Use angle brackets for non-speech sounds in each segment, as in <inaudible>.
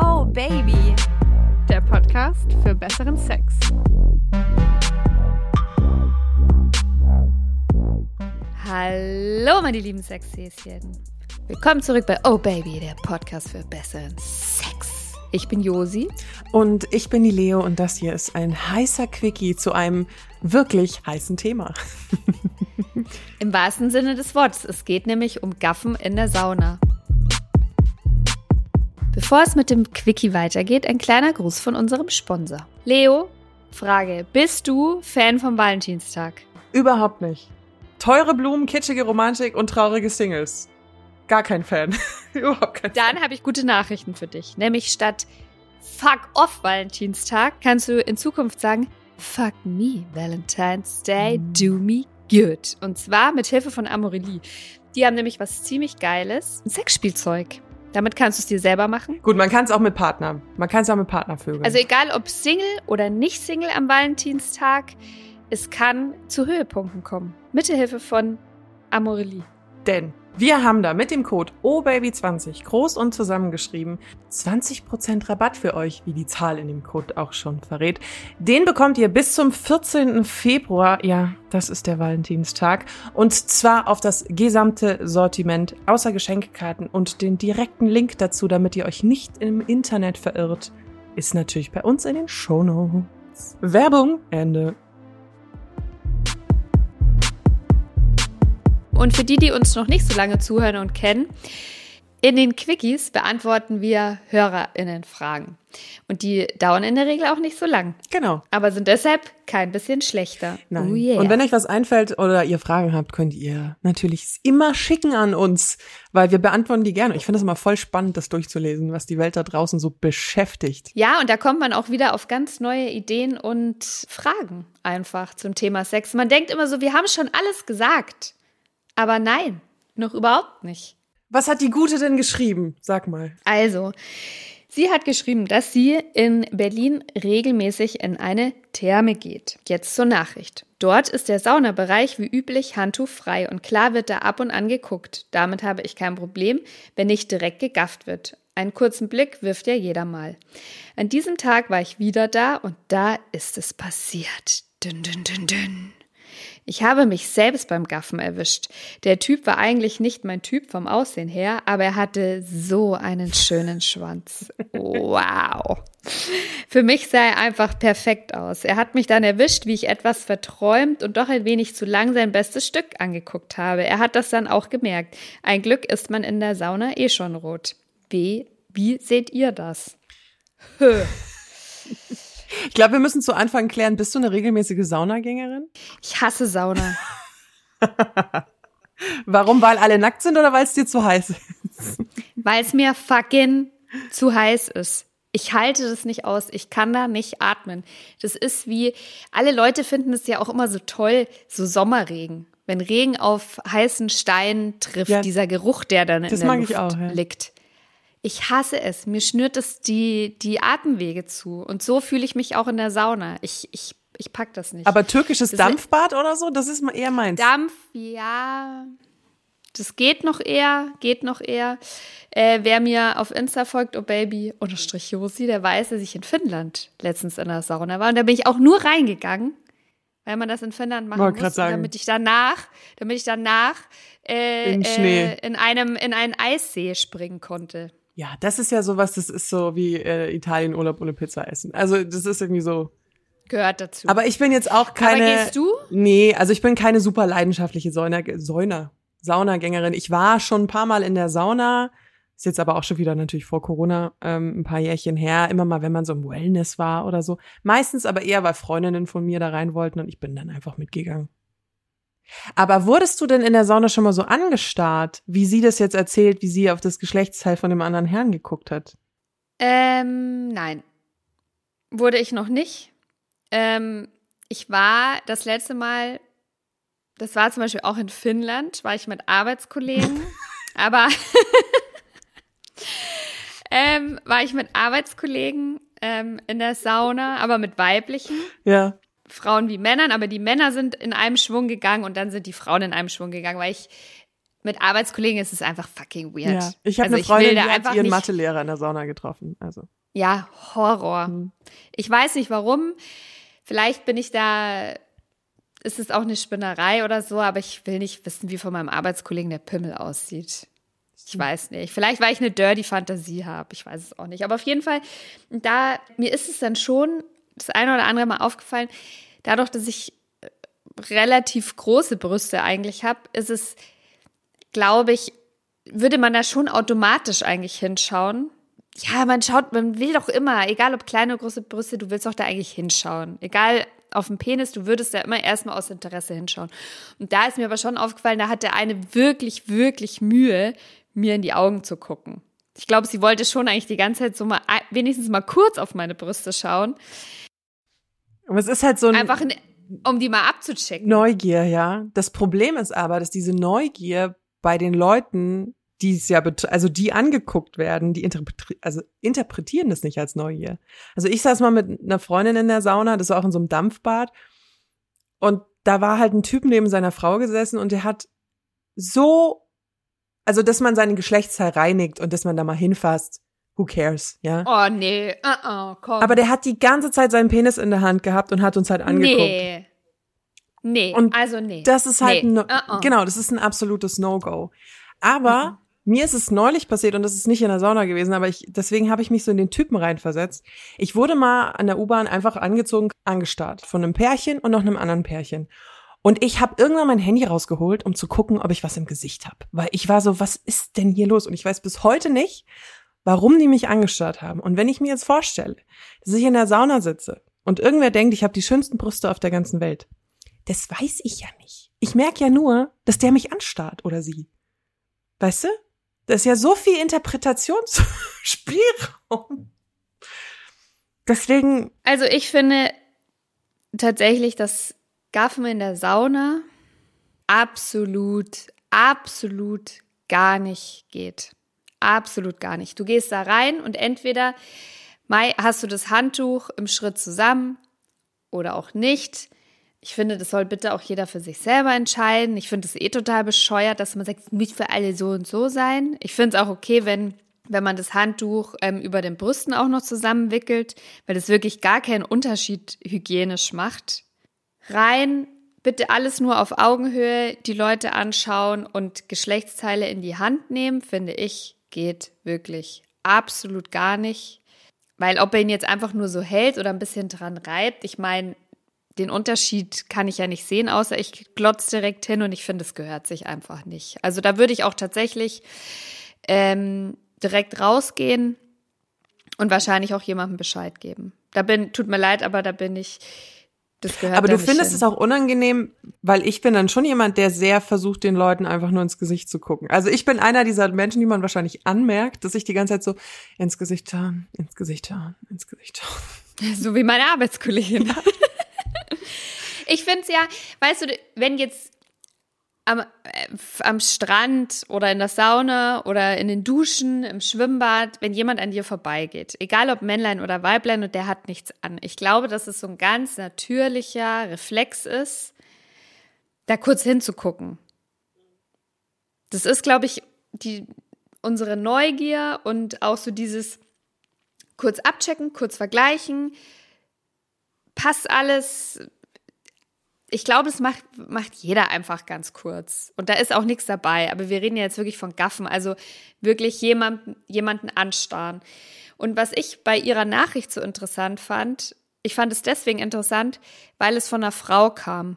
Oh Baby, der Podcast für besseren Sex. Hallo, meine lieben Sexhäschen. Willkommen zurück bei Oh Baby, der Podcast für besseren Sex. Ich bin Josi. Und ich bin die Leo und das hier ist ein heißer Quickie zu einem wirklich heißen Thema. <laughs> <laughs> Im wahrsten Sinne des Wortes. Es geht nämlich um Gaffen in der Sauna. Bevor es mit dem Quickie weitergeht, ein kleiner Gruß von unserem Sponsor. Leo, Frage, bist du Fan vom Valentinstag? Überhaupt nicht. Teure Blumen, kitschige Romantik und traurige Singles. Gar kein Fan. <laughs> Überhaupt kein Dann habe ich gute Nachrichten für dich. Nämlich statt Fuck off Valentinstag kannst du in Zukunft sagen Fuck me Valentine's Day, do me good. Und zwar mit Hilfe von Amorelie. Die haben nämlich was ziemlich Geiles. Ein Sexspielzeug. Damit kannst du es dir selber machen. Gut, man kann es auch mit Partnern. Man kann es auch mit Partner vögeln. Also egal ob Single oder nicht Single am Valentinstag, es kann zu Höhepunkten kommen. Mit der Hilfe von Amorelie. Denn wir haben da mit dem Code OBABY20 groß und zusammengeschrieben 20% Rabatt für euch, wie die Zahl in dem Code auch schon verrät. Den bekommt ihr bis zum 14. Februar, ja, das ist der Valentinstag, und zwar auf das gesamte Sortiment außer Geschenkkarten und den direkten Link dazu, damit ihr euch nicht im Internet verirrt, ist natürlich bei uns in den Shownotes. Werbung, Ende. Und für die, die uns noch nicht so lange zuhören und kennen, in den Quickies beantworten wir HörerInnen-Fragen. Und die dauern in der Regel auch nicht so lang. Genau. Aber sind deshalb kein bisschen schlechter. Nein. Oh yeah. Und wenn euch was einfällt oder ihr Fragen habt, könnt ihr natürlich immer schicken an uns, weil wir beantworten die gerne. Ich finde es immer voll spannend, das durchzulesen, was die Welt da draußen so beschäftigt. ja, und da kommt man auch wieder auf ganz neue Ideen und Fragen einfach zum Thema Sex. Man denkt immer so, wir haben schon alles gesagt. Aber nein, noch überhaupt nicht. Was hat die Gute denn geschrieben? Sag mal. Also, sie hat geschrieben, dass sie in Berlin regelmäßig in eine Therme geht. Jetzt zur Nachricht. Dort ist der Saunabereich wie üblich handtuchfrei und klar wird da ab und an geguckt. Damit habe ich kein Problem, wenn nicht direkt gegafft wird. Einen kurzen Blick wirft ja jeder mal. An diesem Tag war ich wieder da und da ist es passiert. Dün, dün, dün, dün. Ich habe mich selbst beim Gaffen erwischt. Der Typ war eigentlich nicht mein Typ vom Aussehen her, aber er hatte so einen schönen Schwanz. Wow. Für mich sah er einfach perfekt aus. Er hat mich dann erwischt, wie ich etwas verträumt und doch ein wenig zu lang sein bestes Stück angeguckt habe. Er hat das dann auch gemerkt. Ein Glück ist man in der Sauna eh schon rot. Wie, wie seht ihr das? Hö. Ich glaube, wir müssen zu Anfang klären, bist du eine regelmäßige Saunagängerin? Ich hasse Sauna. <laughs> Warum? Weil alle nackt sind oder weil es dir zu heiß ist? Weil es mir fucking zu heiß ist. Ich halte das nicht aus. Ich kann da nicht atmen. Das ist wie, alle Leute finden es ja auch immer so toll, so Sommerregen. Wenn Regen auf heißen Stein trifft, Ja, dieser Geruch, der dann in das der mag Luft ich auch, ja. liegt. Ich hasse es. Mir schnürt es die, die Atemwege zu. Und so fühle ich mich auch in der Sauna. Ich, ich, ich pack das nicht. Aber türkisches Das- Dampfbad oder so, das ist mal eher meins. Dampf, ja. Das geht noch eher, geht noch eher. Äh, wer mir auf Insta folgt, oh Baby, unterstrich Josi, der weiß, dass ich in Finnland letztens in der Sauna war. Und da bin ich auch nur reingegangen, weil man das in Finnland machen Wollte muss, damit ich danach, damit ich danach äh, In Schnee. Äh, in einem in einen Eissee springen konnte. Ja, das ist ja sowas, das ist so wie äh, Italien-Urlaub ohne Pizza essen. Also das ist irgendwie so. Gehört dazu. Aber ich bin jetzt auch keine. Aber gehst du? Nee, also ich bin keine super leidenschaftliche Sauna, Sauna, Saunagängerin. Ich war schon ein paar Mal in der Sauna. Ist jetzt aber auch schon wieder natürlich vor Corona ähm, ein paar Jährchen her. Immer mal, wenn man so im Wellness war oder so. Meistens aber eher, weil Freundinnen von mir da rein wollten und ich bin dann einfach mitgegangen. Aber wurdest du denn in der Sauna schon mal so angestarrt, wie sie das jetzt erzählt, wie sie auf das Geschlechtsteil von dem anderen Herrn geguckt hat? Ähm, nein. Wurde ich noch nicht. Ähm, ich war das letzte Mal, das war zum Beispiel auch in Finnland, war ich mit Arbeitskollegen, <laughs> aber <laughs> ähm, war ich mit Arbeitskollegen ähm, in der Sauna, aber mit weiblichen. Ja. Frauen wie Männern, aber die Männer sind in einem Schwung gegangen und dann sind die Frauen in einem Schwung gegangen, weil ich mit Arbeitskollegen ist es einfach fucking weird. Ja. Ich habe Also eine Freundin, die hat ihren Mathelehrer in der Sauna getroffen. Also. Ja, Horror. Mhm. Ich weiß nicht warum. Vielleicht bin ich da, ist es auch eine Spinnerei oder so, aber ich will nicht wissen, wie von meinem Arbeitskollegen der Pimmel aussieht. Ich weiß nicht. Vielleicht, weil ich eine dirty Fantasie habe. Ich weiß es auch nicht. Aber auf jeden Fall, da, mir ist es dann schon das eine oder andere Mal aufgefallen, dadurch, dass ich äh, relativ große Brüste eigentlich habe, ist es, glaube ich, würde man da schon automatisch eigentlich hinschauen. Ja, man schaut, man will doch immer, egal ob kleine oder große Brüste, du willst doch da eigentlich hinschauen. Egal auf dem Penis, du würdest da immer erstmal aus Interesse hinschauen. Und da ist mir aber schon aufgefallen, da hat der eine wirklich, wirklich Mühe, mir in die Augen zu gucken. Ich glaube, sie wollte schon eigentlich die ganze Zeit so mal, wenigstens mal kurz auf meine Brüste schauen. Aber es ist halt so ein Einfach, in, um die mal abzuchecken. Neugier, ja. Das Problem ist aber, dass diese Neugier bei den Leuten, die es ja, also die angeguckt werden, die interpretri also interpretieren das nicht als Neugier. Also ich saß mal mit einer Freundin in der Sauna, das war auch in so einem Dampfbad. Und da war halt ein Typ neben seiner Frau gesessen und der hat so, also dass man seinen Geschlechtsteil reinigt und dass man da mal hinfasst, who cares, ja. Oh, nee, uh -uh, komm. Aber der hat die ganze Zeit seinen Penis in der Hand gehabt und hat uns halt angeguckt. Nee. Nee, Und also nee. Das ist halt, nee. ein, uh-uh. genau, das ist ein absolutes No-Go. Aber mir ist es neulich passiert und das ist nicht in der Sauna gewesen, aber ich, deswegen habe ich mich so in den Typen reinversetzt. Ich wurde mal an der U-Bahn einfach angezogen, angestarrt von einem Pärchen und noch einem anderen Pärchen. Und ich habe irgendwann mein Handy rausgeholt, um zu gucken, ob ich was im Gesicht habe. Weil ich war so, was ist denn hier los? Und ich weiß bis heute nicht, warum die mich angestarrt haben. Und wenn ich mir jetzt vorstelle, dass ich in der Sauna sitze und irgendwer denkt, ich habe die schönsten Brüste auf der ganzen Welt, das weiß ich ja nicht. Ich merke ja nur, dass der mich anstarrt oder sie. Weißt du? Da ist ja so viel Interpretationsspielraum. Deswegen, Also ich finde tatsächlich, dass Gaffen in der Sauna absolut, absolut gar nicht geht. Absolut gar nicht. Du gehst da rein und entweder hast du das Handtuch im Schritt zusammen oder auch nicht. Ich finde, das soll bitte auch jeder für sich selber entscheiden. Ich finde es eh total bescheuert, dass man sagt, es muss für alle so und so sein. Ich finde es auch okay, wenn, wenn man das Handtuch ähm, über den Brüsten auch noch zusammenwickelt, weil das wirklich gar keinen Unterschied hygienisch macht. Rein, bitte alles nur auf Augenhöhe, die Leute anschauen und Geschlechtsteile in die Hand nehmen, finde ich, geht wirklich absolut gar nicht. Weil ob er ihn jetzt einfach nur so hält oder ein bisschen dran reibt, ich meine, den Unterschied kann ich ja nicht sehen, außer ich glotz direkt hin und ich finde, es gehört sich einfach nicht. Also da würde ich auch tatsächlich ähm, direkt rausgehen und wahrscheinlich auch jemandem Bescheid geben. Da bin, tut mir leid, aber da bin ich, das gehört aber du findest hin. es auch unangenehm, weil ich bin dann schon jemand, der sehr versucht, den Leuten einfach nur ins Gesicht zu gucken. Also ich bin einer dieser Menschen, die man wahrscheinlich anmerkt, dass ich die ganze Zeit so ins Gesicht schauen, ins Gesicht schauen, ins Gesicht schauen. <laughs> So wie meine Arbeitskollegin. <laughs> ich finde es ja, weißt du, wenn jetzt am, äh, am Strand oder in der Sauna oder in den Duschen, im Schwimmbad, wenn jemand an dir vorbeigeht, egal ob Männlein oder Weiblein und der hat nichts an. Ich glaube, dass es so ein ganz natürlicher Reflex ist, da kurz hinzugucken. Das ist, glaube ich, die, unsere Neugier und auch so dieses kurz abchecken, kurz vergleichen, passt alles. Ich glaube, das macht, macht jeder einfach ganz kurz. Und da ist auch nichts dabei. Aber wir reden ja jetzt wirklich von Gaffen, also wirklich jemanden, jemanden anstarren. Und was ich bei ihrer Nachricht so interessant fand, ich fand es deswegen interessant, weil es von einer Frau kam.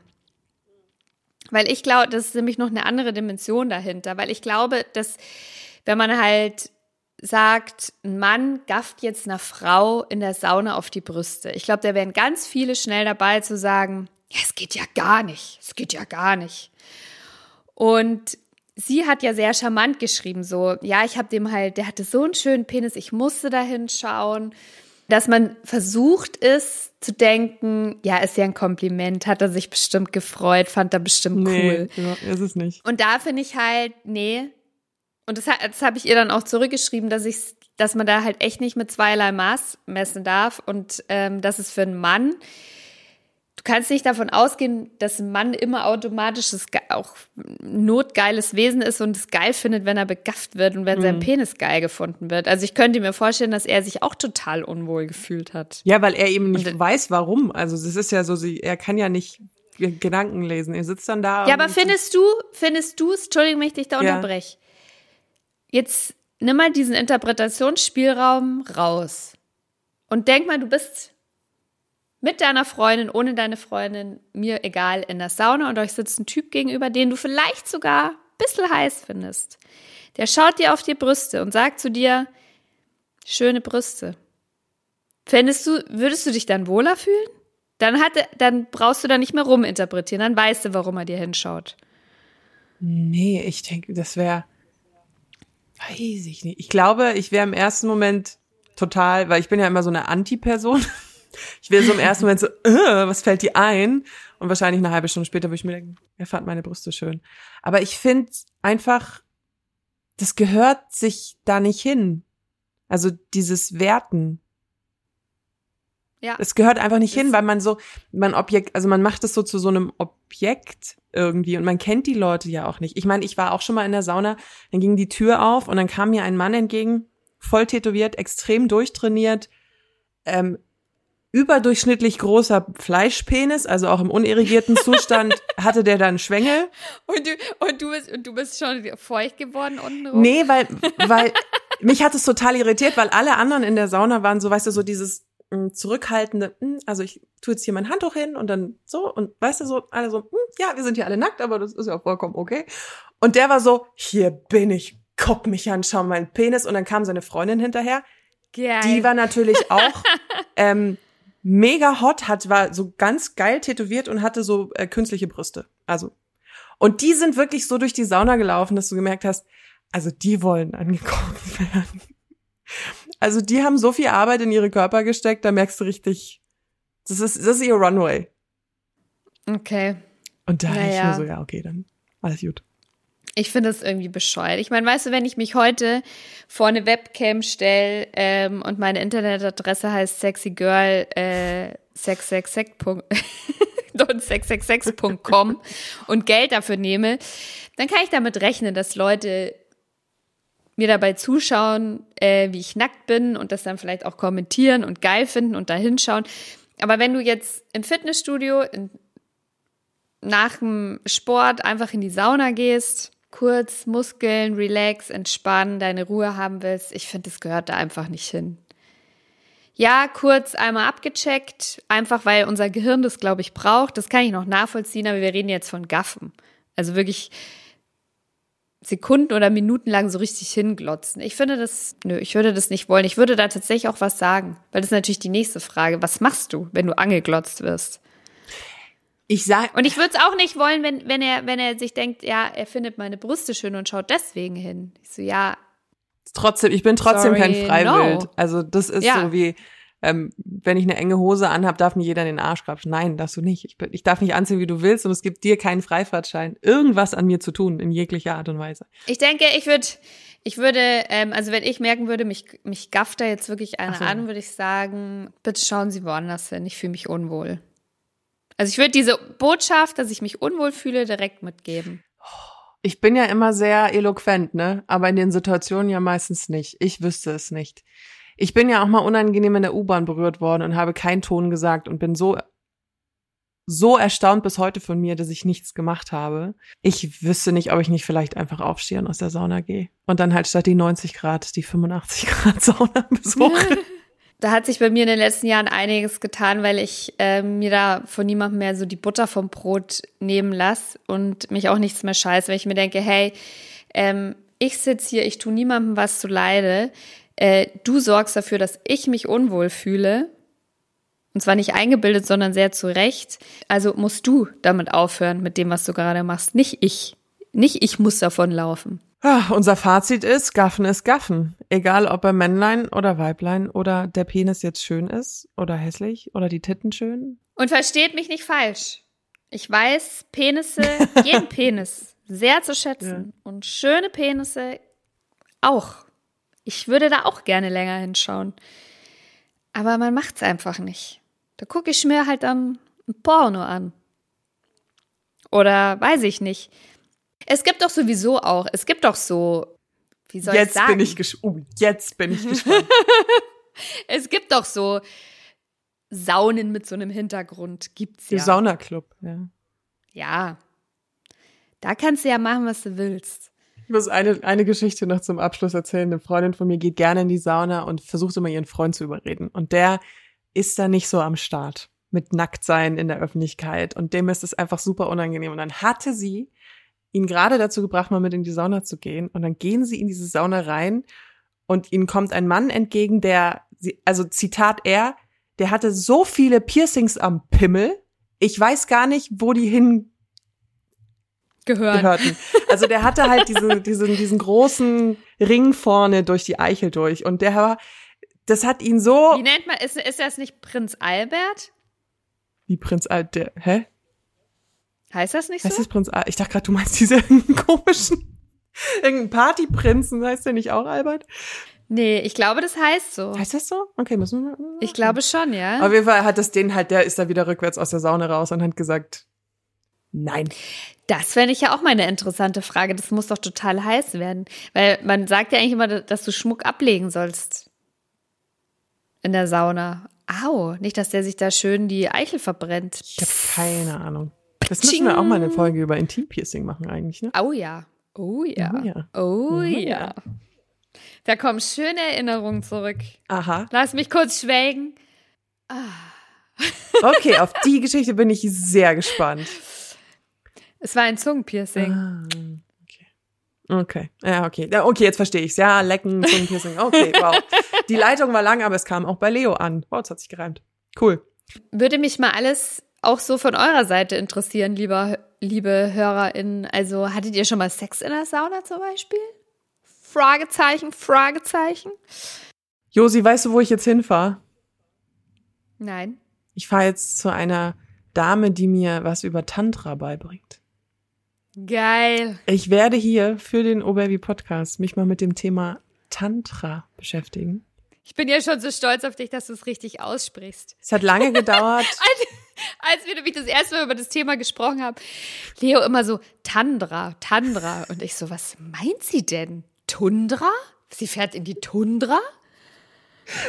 Weil ich glaube, das ist nämlich noch eine andere Dimension dahinter. Weil ich glaube, dass wenn man halt sagt, ein Mann gafft jetzt einer Frau in der Sauna auf die Brüste. Ich glaube, da wären ganz viele schnell dabei zu sagen, ja, es geht ja gar nicht, es geht ja gar nicht. Und sie hat ja sehr charmant geschrieben, so, ja, ich habe dem halt, der hatte so einen schönen Penis, ich musste da hinschauen, dass man versucht ist zu denken, ja, ist ja ein Kompliment, hat er sich bestimmt gefreut, fand er bestimmt cool. Nee, ja, ist es nicht. Und da finde ich halt, nee. Und das, das habe ich ihr dann auch zurückgeschrieben, dass ich, dass man da halt echt nicht mit zweierlei Maß messen darf und ähm, dass es für einen Mann, kannst nicht davon ausgehen, dass ein Mann immer automatisch das auch notgeiles Wesen ist und es geil findet, wenn er begafft wird und wenn mhm. sein Penis geil gefunden wird. Also ich könnte mir vorstellen, dass er sich auch total unwohl gefühlt hat. Ja, weil er eben nicht und, weiß, warum. Also es ist ja so, sie, er kann ja nicht Gedanken lesen. Er sitzt dann da. Ja, aber findest du, findest du es, Entschuldigung, wenn ich dich da ja. unterbreche. Jetzt nimm mal diesen Interpretationsspielraum raus. Und denk mal, du bist mit deiner Freundin, ohne deine Freundin, mir egal, in der Sauna und euch sitzt ein Typ gegenüber, den du vielleicht sogar ein bisschen heiß findest. Der schaut dir auf die Brüste und sagt zu dir, schöne Brüste. Fändest du, würdest du dich dann wohler fühlen? Dann hat, dann brauchst du da nicht mehr ruminterpretieren, dann weißt du, warum er dir hinschaut. Nee, ich denke, das wäre, weiß ich nicht. Ich glaube, ich wäre im ersten Moment total, weil ich bin ja immer so eine Anti-Person. <laughs> Ich wäre so im ersten Moment so, äh, was fällt dir ein? Und wahrscheinlich eine halbe Stunde später würde ich mir denken, er fand meine Brüste schön. Aber ich finde einfach, das gehört sich da nicht hin. Also dieses Werten. Ja. Es gehört einfach nicht hin, weil man so, man Objekt, also man macht es so zu so einem Objekt irgendwie und man kennt die Leute ja auch nicht. Ich meine, ich war auch schon mal in der Sauna, dann ging die Tür auf und dann kam mir ein Mann entgegen, voll tätowiert, extrem durchtrainiert, ähm, überdurchschnittlich großer Fleischpenis, also auch im unirrigierten Zustand <laughs> hatte der dann Schwängel. Und du, und du bist, und du bist schon feucht geworden untenrum? Nee, weil, weil mich hat es total irritiert, weil alle anderen in der Sauna waren so, weißt du, so dieses mh, hm, zurückhaltende, mh, hm, also ich tue jetzt hier mein Handtuch hin und dann so und weißt du so, alle so, mh, hm, ja, wir sind hier alle nackt, aber das ist ja vollkommen okay. Und der war so, hier bin ich, guck mich an, schau meinen Penis und dann kam seine Freundin hinterher. Geil. Die war natürlich auch <laughs> ähm, mega hot, hat, war so ganz geil tätowiert und hatte so äh, künstliche Brüste. Also. Und die sind wirklich so durch die Sauna gelaufen, dass du gemerkt hast, also die wollen angeguckt <laughs> werden. Also die haben so viel Arbeit in ihre Körper gesteckt, da merkst du richtig, das ist, das ist ihr Runway. Okay. Und da naja. ich nur so, ja, okay, dann alles gut. Ich finde das irgendwie bescheuert. Ich meine, weißt du, wenn ich mich heute vor eine Webcam stelle ähm, und meine Internetadresse heißt sexygirl äh, 666.com <laughs> und Geld dafür nehme, dann kann ich damit rechnen, dass Leute mir dabei zuschauen, äh, wie ich nackt bin und das dann vielleicht auch kommentieren und geil finden und da hinschauen. Aber wenn du jetzt im Fitnessstudio in, nach dem Sport einfach in die Sauna gehst, kurz Muskeln, relax, entspannen, deine Ruhe haben willst, ich finde, das gehört da einfach nicht hin. Ja, kurz einmal abgecheckt, einfach weil unser Gehirn das, glaube ich, braucht. Das kann ich noch nachvollziehen, aber wir reden jetzt von Gaffen. Also wirklich Sekunden oder Minuten lang so richtig hinglotzen. Ich finde das, nö, ich würde das nicht wollen. Ich würde da tatsächlich auch was sagen, weil das ist natürlich die nächste Frage. Was machst du, wenn du angeglotzt wirst? Ich sag. Und ich würde es auch nicht wollen, wenn, wenn er, wenn er sich denkt, ja, er findet meine Brüste schön und schaut deswegen hin. Ich so, ja. Trotzdem, ich bin trotzdem sorry, kein Freiwild. No. Also das ist ja. so wie, ähm, wenn ich eine enge Hose anhab, darf mir jeder in den Arsch grapschen. Nein, darfst du nicht. Ich, ich darf nicht anziehen, wie du willst und es gibt dir keinen Freifahrtschein, irgendwas an mir zu tun, in jeglicher Art und Weise. Ich denke, ich würde, ich würde, ähm, also wenn ich merken würde, mich, mich gafft da jetzt wirklich einer so. an, würde ich sagen, bitte schauen Sie woanders hin. Ich fühle mich unwohl. Also ich würde diese Botschaft, dass ich mich unwohl fühle, direkt mitgeben. Ich bin ja immer sehr eloquent, ne? Aber in den Situationen ja meistens nicht. Ich wüsste es nicht. Ich bin ja auch mal unangenehm in der U-Bahn berührt worden und habe keinen Ton gesagt und bin so so erstaunt bis heute von mir, dass ich nichts gemacht habe. Ich wüsste nicht, ob ich nicht vielleicht einfach aufstehe und aus der Sauna gehe und dann halt statt die 90 Grad die 85 Grad <laughs> Sauna besuche. <laughs> Da hat sich bei mir in den letzten Jahren einiges getan, weil ich äh, mir da von niemandem mehr so die Butter vom Brot nehmen lasse und mich auch nichts mehr scheiße, weil ich mir denke, hey, ähm, ich sitze hier, ich tue niemandem was zu leide. Äh, du sorgst dafür, dass ich mich unwohl fühle. Und zwar nicht eingebildet, sondern sehr zu Recht. Also musst du damit aufhören, mit dem, was du gerade machst. Nicht ich. Nicht ich muss davon laufen. Ah, unser Fazit ist, Gaffen ist Gaffen. Egal ob er Männlein oder Weiblein oder der Penis jetzt schön ist oder hässlich oder die Titten schön. Und versteht mich nicht falsch. Ich weiß Penisse, <laughs> jeden Penis sehr zu schätzen. Ja. Und schöne Penisse auch. Ich würde da auch gerne länger hinschauen. Aber man macht's einfach nicht. Da gucke ich mir halt dann ein Porno an. Oder weiß ich nicht. Es gibt doch sowieso auch, es gibt doch so, wie soll jetzt ich sagen? bin ich gespannt. Oh, jetzt bin ich gespannt. <laughs> es gibt doch so Saunen mit so einem Hintergrund. Gibt's Der ja. Saunaclub, ja. Ja. Da kannst du ja machen, was du willst. Ich muss eine, eine Geschichte noch zum Abschluss erzählen. Eine Freundin von mir geht gerne in die Sauna und versucht immer ihren Freund zu überreden. Und der ist da nicht so am Start mit Nacktsein in der Öffentlichkeit. Und dem ist es einfach super unangenehm. Und dann hatte sie ihn gerade dazu gebracht, mal mit in die Sauna zu gehen. Und dann gehen sie in diese Sauna rein und ihnen kommt ein Mann entgegen, der, also Zitat er, der hatte so viele Piercings am Pimmel. Ich weiß gar nicht, wo die hin Gehören. gehörten. Also der hatte halt diese, <laughs> diesen, diesen großen Ring vorne durch die Eichel durch. Und der war, das hat ihn so Wie nennt man, ist, ist das nicht Prinz Albert? wie Prinz Al, der, hä? Heißt das nicht so? Heißt das Prinz Al? Ich dachte gerade, du meinst diese <laughs> komischen, irgendeinen Partyprinzen, heißt der nicht auch Albert? nee, ich glaube, das heißt so. Heißt das so? Okay, müssen wir. Ich glaube schon, ja. Auf jeden Fall hat das den halt, der ist da wieder rückwärts aus der Sauna raus und hat gesagt, nein. Das fände ich ja auch mal eine interessante Frage. Das muss doch total heiß werden. Weil man sagt ja eigentlich immer, dass du Schmuck ablegen sollst. In der Sauna. Au, nicht, dass der sich da schön die Eichel verbrennt. Ich habe keine Ahnung. Das müssen wir auch mal eine Folge über Intimpiercing machen eigentlich, ne? Au ja. Oh ja. Oh ja. Oh Oh ja. Da kommen schöne Erinnerungen zurück. Aha. Lass mich kurz schwelgen. <laughs> Okay, auf die Geschichte bin ich sehr gespannt. Es war ein Zungenpiercing. Ah, okay. Okay. Ja, okay. Okay, jetzt verstehe ich's. Ja, lecken, Zungenpiercing. Okay, wow. Die Leitung war lang, aber es kam auch bei Leo an. Wow, es hat sich gereimt. Cool. Würde mich mal alles auch so von eurer Seite interessieren, lieber, liebe HörerInnen. Also, hattet ihr schon mal Sex in der Sauna zum Beispiel? Fragezeichen, Fragezeichen? Josi, weißt du, wo ich jetzt hinfahre? Nein. Ich fahre jetzt zu einer Dame, die mir was über Tantra beibringt. Geil. Ich werde hier für den Oberby Podcast mich mal mit dem Thema Tantra beschäftigen. Ich bin ja schon so stolz auf dich, dass du es richtig aussprichst. Es hat lange gedauert. <laughs> Als wir nämlich das erste Mal über das Thema gesprochen haben, Leo immer so, Tandra, Tandra. Und ich so, was meint sie denn? Tundra? Sie fährt in die Tundra?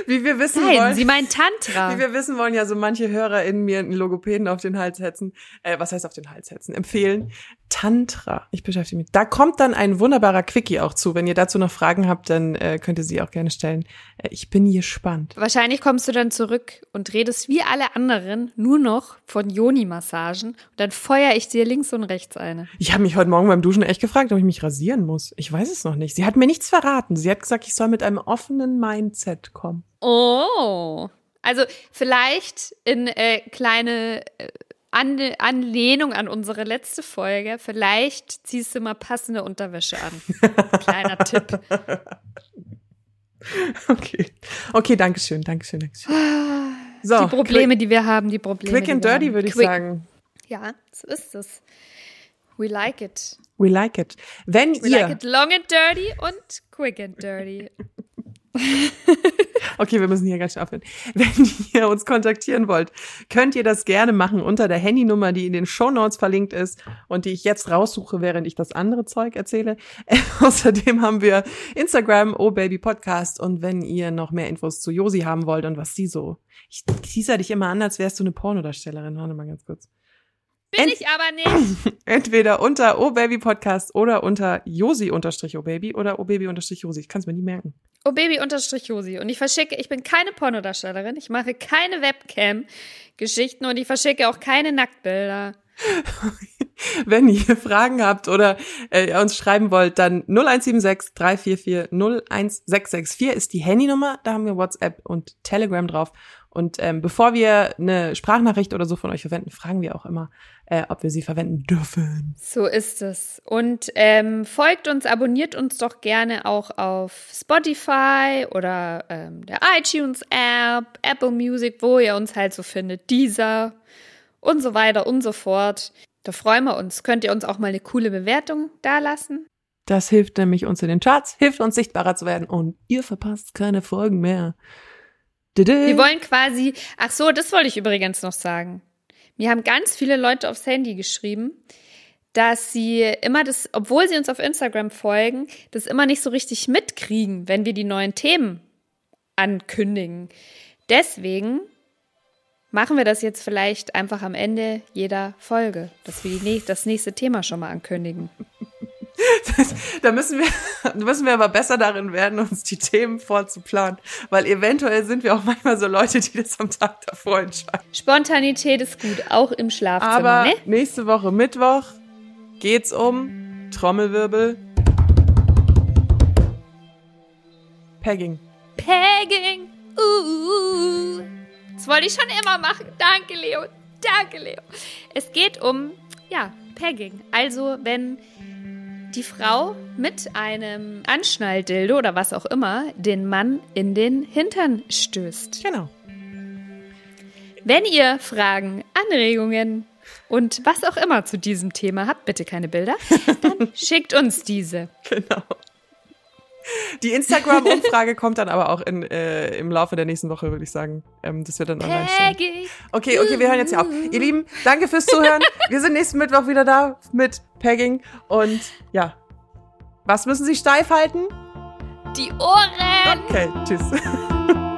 Wie wir wissen Nein, wollen. sie meint Tantra. Wie wir wissen wollen, ja so manche HörerInnen mir einen Logopäden auf den Hals setzen, äh, was heißt auf den Hals setzen, empfehlen. Tantra. Ich beschäftige mich. Da kommt dann ein wunderbarer Quickie auch zu. Wenn ihr dazu noch Fragen habt, dann äh, könnt ihr sie auch gerne stellen. Äh, ich bin gespannt. Wahrscheinlich kommst du dann zurück und redest wie alle anderen nur noch von Joni-Massagen. Und dann feuer ich dir links und rechts eine. Ich habe mich heute Morgen beim Duschen echt gefragt, ob ich mich rasieren muss. Ich weiß es noch nicht. Sie hat mir nichts verraten. Sie hat gesagt, ich soll mit einem offenen Mindset kommen. Oh. Also vielleicht in äh, kleine äh, an Anlehnung an unsere letzte Folge, vielleicht ziehst du mal passende Unterwäsche an. <laughs> Kleiner Tipp. Okay. Okay, danke schön, danke schön, danke schön. So, die Probleme, die wir haben, die Probleme. Quick, quick and dirty, würde ich Quick. sagen. Ja, so ist es. We like it. We like it. Wenn We ihr, like it long and dirty und quick and dirty. <laughs> okay, wir müssen hier ganz schnell aufhören. Wenn ihr uns kontaktieren wollt, könnt ihr das gerne machen unter der Handynummer, die in den Shownotes verlinkt ist und die ich jetzt raussuche, während ich das andere Zeug erzähle. <laughs> außerdem haben wir Instagram, Oh Baby Podcast und wenn ihr noch mehr Infos zu Josi haben wollt und was sie so, ich teaser dich immer an, als wärst du eine Pornodarstellerin. Warte mal ganz kurz. Bin Ent- ich aber nicht. <laughs> Entweder unter Oh Baby Podcast oder unter Josi unterstrich Oh Baby oder Oh Baby unterstrich Josi. Ich kann es mir nie merken. Oh Baby unterstrich Josi. Und ich verschicke, ich bin keine Pornodarstellerin, ich mache keine Webcam-Geschichten und ich verschicke auch keine Nacktbilder. <laughs> Wenn ihr Fragen habt oder äh, uns schreiben wollt, dann 0176 344 01664 ist die Handynummer. Da haben wir WhatsApp und Telegram drauf. Und ähm, bevor wir eine Sprachnachricht oder so von euch verwenden, fragen wir auch immer, äh, ob wir sie verwenden dürfen. So ist es. Und ähm, folgt uns, abonniert uns doch gerne auch auf Spotify oder ähm, der iTunes-App, Apple Music, wo ihr uns halt so findet, dieser und so weiter und so fort. Da freuen wir uns. Könnt ihr uns auch mal eine coole Bewertung dalassen? Das hilft nämlich uns in den Charts, hilft uns sichtbarer zu werden und ihr verpasst keine Folgen mehr. Dede. Wir wollen quasi, ach so, das wollte ich übrigens noch sagen. Mir haben ganz viele Leute aufs Handy geschrieben, dass sie immer das, obwohl sie uns auf Instagram folgen, das immer nicht so richtig mitkriegen, wenn wir die neuen Themen ankündigen. Deswegen machen wir das jetzt vielleicht einfach am Ende jeder Folge, dass wir die, das nächste Thema schon mal ankündigen. Das, <laughs> da müssen wir, müssen wir aber besser darin werden, uns die Themen vorzuplanen. Weil eventuell sind wir auch manchmal so Leute, die das am Tag davor entscheiden. Spontanität ist gut, auch im Schlafzimmer, aber ne? nächste Woche Mittwoch geht's um Trommelwirbel. Pegging. Pegging. Uh. Das wollte ich schon immer machen. Danke, Leo. Danke, Leo. Es geht um, ja, Pegging. Also, wenn die Frau mit einem Anschnalldildo oder was auch immer den Mann in den Hintern stößt. Genau. Wenn ihr Fragen, Anregungen und was auch immer zu diesem Thema habt, bitte keine Bilder, <laughs> dann schickt uns diese. Genau. Die Instagram-Umfrage kommt dann aber auch in, äh, im Laufe der nächsten Woche, würde ich sagen. Ähm, das wird dann online stehen. Okay, okay, wir hören jetzt hier auf. Ihr Lieben, danke fürs Zuhören. Wir sind nächsten Mittwoch wieder da mit Pegging. Und ja, was müssen Sie steif halten? Die Ohren. Okay, tschüss. <laughs>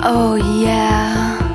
Oh yeah.